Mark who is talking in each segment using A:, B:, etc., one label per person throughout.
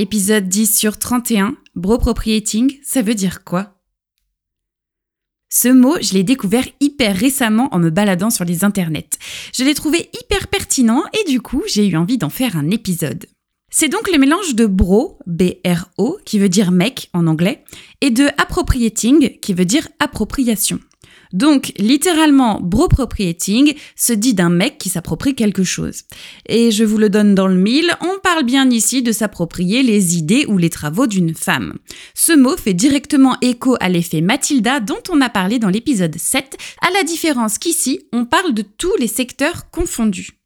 A: Épisode 10 sur 31, bro propriating, ça veut dire quoi? Ce mot, je l'ai découvert hyper récemment en me baladant sur les internets. Je l'ai trouvé hyper pertinent et du coup, j'ai eu envie d'en faire un épisode. C'est donc le mélange de bro, B-R-O, qui veut dire mec en anglais, et de appropriating, qui veut dire appropriation. Donc, littéralement, bro-propriating se dit d'un mec qui s'approprie quelque chose. Et je vous le donne dans le mille, on parle bien ici de s'approprier les idées ou les travaux d'une femme. Ce mot fait directement écho à l'effet Mathilda dont on a parlé dans l'épisode 7, à la différence qu'ici, on parle de tous les secteurs confondus.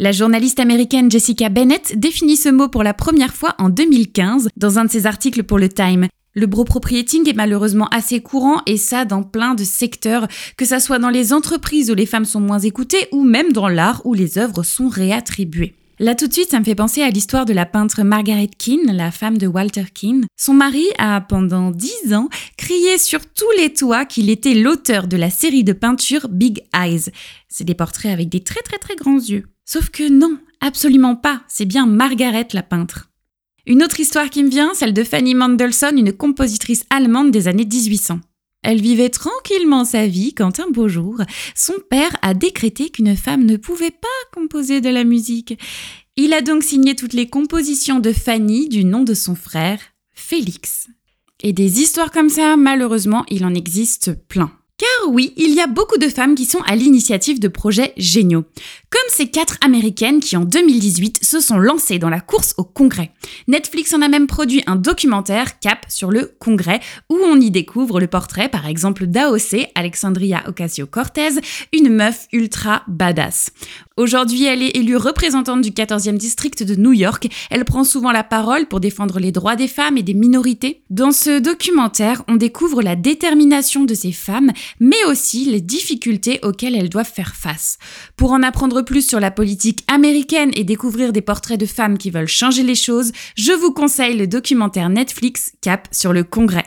A: La journaliste américaine Jessica Bennett définit ce mot pour la première fois en 2015 dans un de ses articles pour le Time. Le bro-propriating est malheureusement assez courant et ça dans plein de secteurs, que ça soit dans les entreprises où les femmes sont moins écoutées ou même dans l'art où les œuvres sont réattribuées. Là tout de suite, ça me fait penser à l'histoire de la peintre Margaret Keane, la femme de Walter Keane. Son mari a, pendant dix ans, crié sur tous les toits qu'il était l'auteur de la série de peintures Big Eyes. C'est des portraits avec des très très très grands yeux. Sauf que non, absolument pas, c'est bien Margaret la peintre. Une autre histoire qui me vient, celle de Fanny Mendelssohn, une compositrice allemande des années 1800. Elle vivait tranquillement sa vie quand un beau jour, son père a décrété qu'une femme ne pouvait pas composer de la musique. Il a donc signé toutes les compositions de Fanny du nom de son frère, Félix. Et des histoires comme ça, malheureusement, il en existe plein. Car oui, il y a beaucoup de femmes qui sont à l'initiative de projets géniaux. Comme ces quatre américaines qui en 2018 se sont lancées dans la course au congrès. Netflix en a même produit un documentaire Cap sur le congrès où on y découvre le portrait par exemple d'AOC, Alexandria Ocasio-Cortez, une meuf ultra badass. Aujourd'hui, elle est élue représentante du 14e district de New York. Elle prend souvent la parole pour défendre les droits des femmes et des minorités. Dans ce documentaire, on découvre la détermination de ces femmes, mais aussi les difficultés auxquelles elles doivent faire face. Pour en apprendre plus sur la politique américaine et découvrir des portraits de femmes qui veulent changer les choses, je vous conseille le documentaire Netflix Cap sur le Congrès.